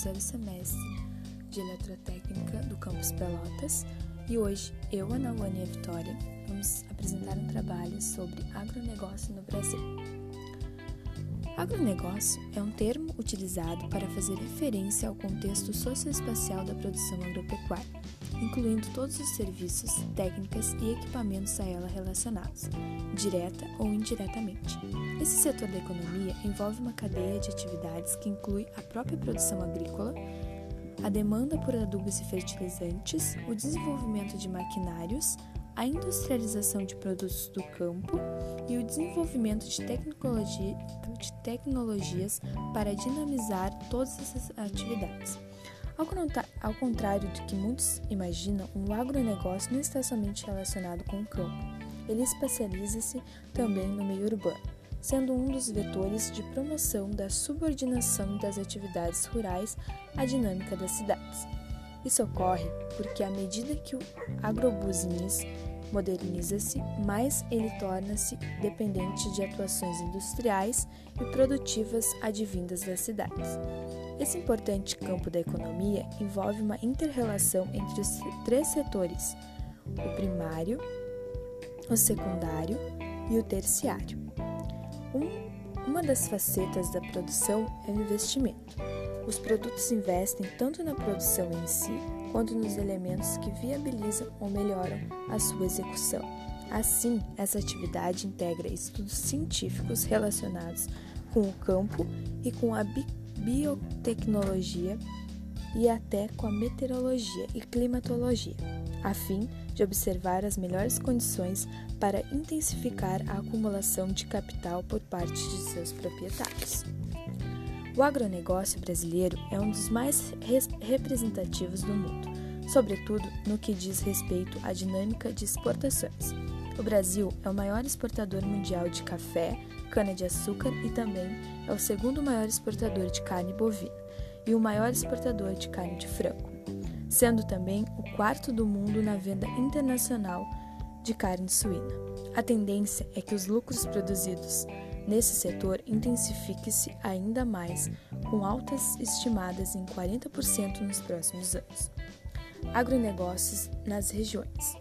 terceiro semestre de Eletrotécnica do Campus Pelotas e hoje eu, Ana Luana e a Vitória vamos apresentar um trabalho sobre agronegócio no Brasil. Agronegócio é um termo utilizado para fazer referência ao contexto socioespacial da produção agropecuária, incluindo todos os serviços, técnicas e equipamentos a ela relacionados, direta ou indiretamente. Esse setor da economia envolve uma cadeia de atividades que inclui a própria produção agrícola, a demanda por adubos e fertilizantes, o desenvolvimento de maquinários, a industrialização de produtos do campo e o desenvolvimento de, tecnologia, de tecnologias para dinamizar todas essas atividades. Ao contrário do que muitos imaginam, o agronegócio não está somente relacionado com o campo. Ele especializa-se também no meio urbano, sendo um dos vetores de promoção da subordinação das atividades rurais à dinâmica das cidades. Isso ocorre porque, à medida que o agrobusiness moderniza-se, mais ele torna-se dependente de atuações industriais e produtivas advindas das cidades. Esse importante campo da economia envolve uma inter-relação entre os três setores: o primário, o secundário e o terciário. Um, uma das facetas da produção é o investimento. Os produtos investem tanto na produção em si quanto nos elementos que viabilizam ou melhoram a sua execução. Assim, essa atividade integra estudos científicos relacionados com o campo e com a biotecnologia e até com a meteorologia e climatologia, a fim de observar as melhores condições para intensificar a acumulação de capital por parte de seus proprietários. O agronegócio brasileiro é um dos mais representativos do mundo, sobretudo no que diz respeito à dinâmica de exportações. O Brasil é o maior exportador mundial de café, cana-de-açúcar e também é o segundo maior exportador de carne bovina e o maior exportador de carne de frango, sendo também o quarto do mundo na venda internacional de carne suína. A tendência é que os lucros produzidos nesse setor intensifique-se ainda mais, com altas estimadas em 40% nos próximos anos. Agronegócios nas regiões.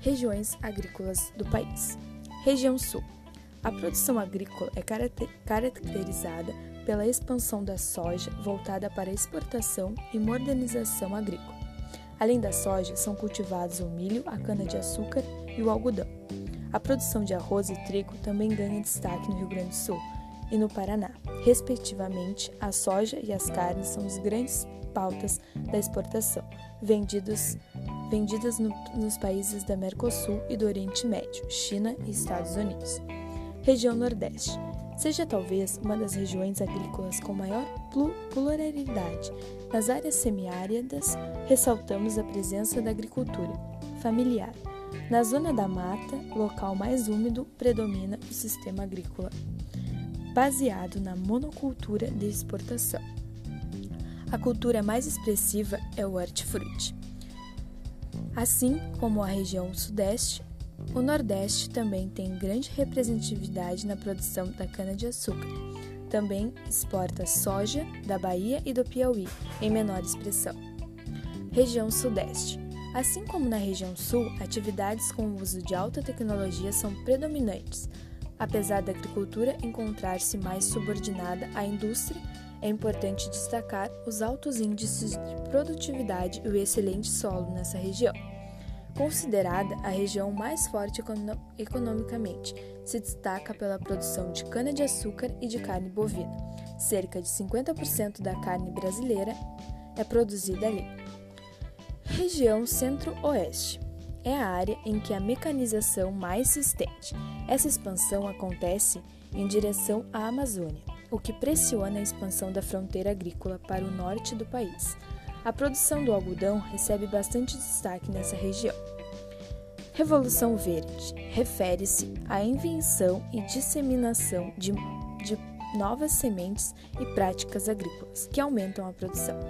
Regiões agrícolas do país. Região Sul. A produção agrícola é caracterizada pela expansão da soja voltada para exportação e modernização agrícola. Além da soja, são cultivados o milho, a cana-de-açúcar e o algodão. A produção de arroz e trigo também ganha destaque no Rio Grande do Sul e no Paraná. Respectivamente, a soja e as carnes são as grandes pautas da exportação, vendidos, vendidas no, nos países da Mercosul e do Oriente Médio, China e Estados Unidos. Região Nordeste. Seja talvez uma das regiões agrícolas com maior pluralidade. Nas áreas semiáridas, ressaltamos a presença da agricultura familiar, na zona da mata, local mais úmido, predomina o sistema agrícola, baseado na monocultura de exportação. A cultura mais expressiva é o hortifruti. Assim como a região sudeste, o Nordeste também tem grande representatividade na produção da cana-de-açúcar. Também exporta soja da Bahia e do Piauí, em menor expressão. Região Sudeste. Assim como na região sul, atividades com o uso de alta tecnologia são predominantes. Apesar da agricultura encontrar-se mais subordinada à indústria, é importante destacar os altos índices de produtividade e o excelente solo nessa região. Considerada a região mais forte economicamente, se destaca pela produção de cana-de-açúcar e de carne bovina. Cerca de 50% da carne brasileira é produzida ali. Região Centro-Oeste é a área em que a mecanização mais se estende. Essa expansão acontece em direção à Amazônia, o que pressiona a expansão da fronteira agrícola para o norte do país. A produção do algodão recebe bastante destaque nessa região. Revolução Verde refere-se à invenção e disseminação de, de novas sementes e práticas agrícolas que aumentam a produção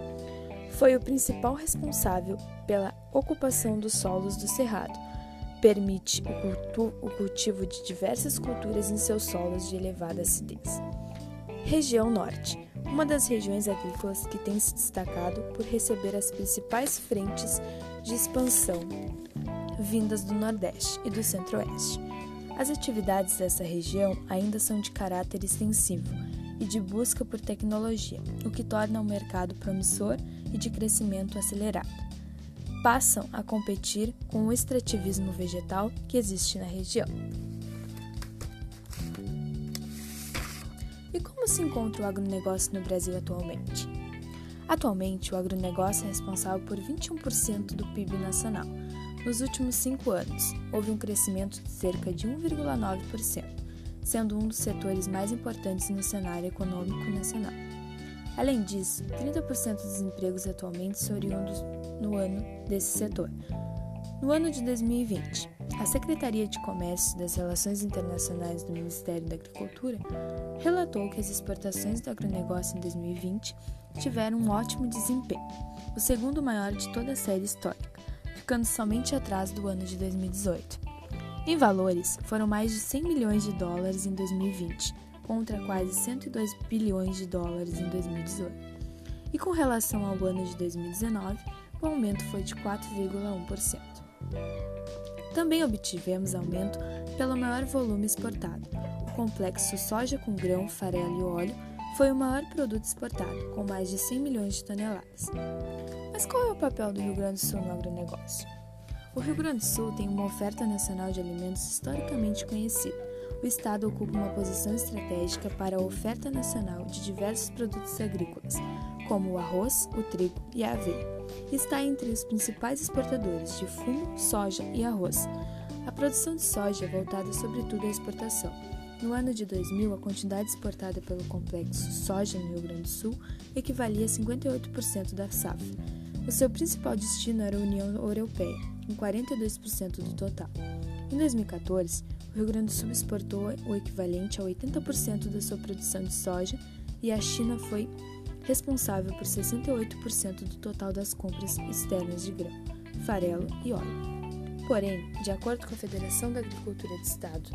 foi o principal responsável pela ocupação dos solos do Cerrado. Permite o, cultivo de diversas culturas em seus solos de elevada acidez. Região Norte. uma das regiões agrícolas que tem se destacado por receber as principais frentes de expansão vindas do Nordeste e do Centro-Oeste. As atividades dessa região ainda são de caráter extensivo e de busca por tecnologia, o que torna o mercado promissor e de crescimento acelerado. Passam a competir com o extrativismo vegetal que existe na região. E como se encontra o agronegócio no Brasil atualmente? Atualmente, o agronegócio é responsável por 21% do PIB nacional. Nos últimos cinco anos, houve um crescimento de cerca de 1,9%, sendo um dos setores mais importantes no cenário econômico nacional. Além disso, 30% dos empregos atualmente são oriundos no ano desse setor. No ano de 2020, a Secretaria de Comércio das Relações Internacionais do Ministério da Agricultura relatou que as exportações do agronegócio em 2020 tiveram um ótimo desempenho, o segundo maior de toda a série histórica, ficando somente atrás do ano de 2018. Em valores, foram mais de 100 milhões de dólares em 2020, contra quase 102 bilhões de dólares em 2018. E com relação ao ano de 2019, o aumento foi de 4,1%. Também obtivemos aumento pelo maior volume exportado. O complexo soja com grão, farelo e óleo foi o maior produto exportado, com mais de 100 milhões de toneladas. Mas qual é o papel do Rio Grande do Sul no agronegócio? O Rio Grande do Sul tem uma oferta nacional de alimentos historicamente conhecida. O estado ocupa uma posição estratégica para a oferta nacional de diversos produtos agrícolas, como o arroz, o trigo e a aveia. Está entre os principais exportadores de fumo, soja e arroz. A produção de soja é voltada sobretudo à exportação. No ano de 2000, a quantidade exportada pelo complexo soja no Rio Grande do Sul equivalia a 58% da safra. O seu principal destino era a União Europeia, com 42% do total. Em 2014, o Rio Grande do Sul exportou o equivalente a 80% da sua produção de soja e a China foi responsável por 68% do total das compras externas de grão, farelo e óleo. Porém, de acordo com a Federação da Agricultura do Estado,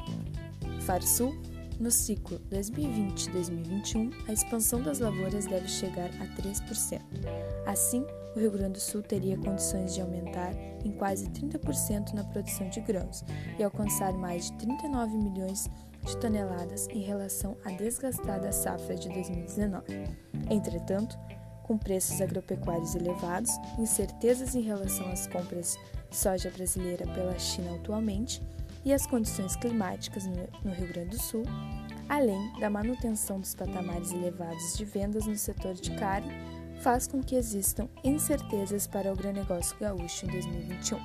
FARSUL, no ciclo 2020-2021, a expansão das lavouras deve chegar a 3%. Assim, o Rio Grande do Sul teria condições de aumentar em quase 30% na produção de grãos e alcançar mais de 39 milhões de toneladas em relação à desgastada safra de 2019. Entretanto, com preços agropecuários elevados, incertezas em relação às compras de soja brasileira pela China atualmente e as condições climáticas no Rio Grande do Sul, além da manutenção dos patamares elevados de vendas no setor de carne, faz com que existam incertezas para o agronegócio gaúcho em 2021.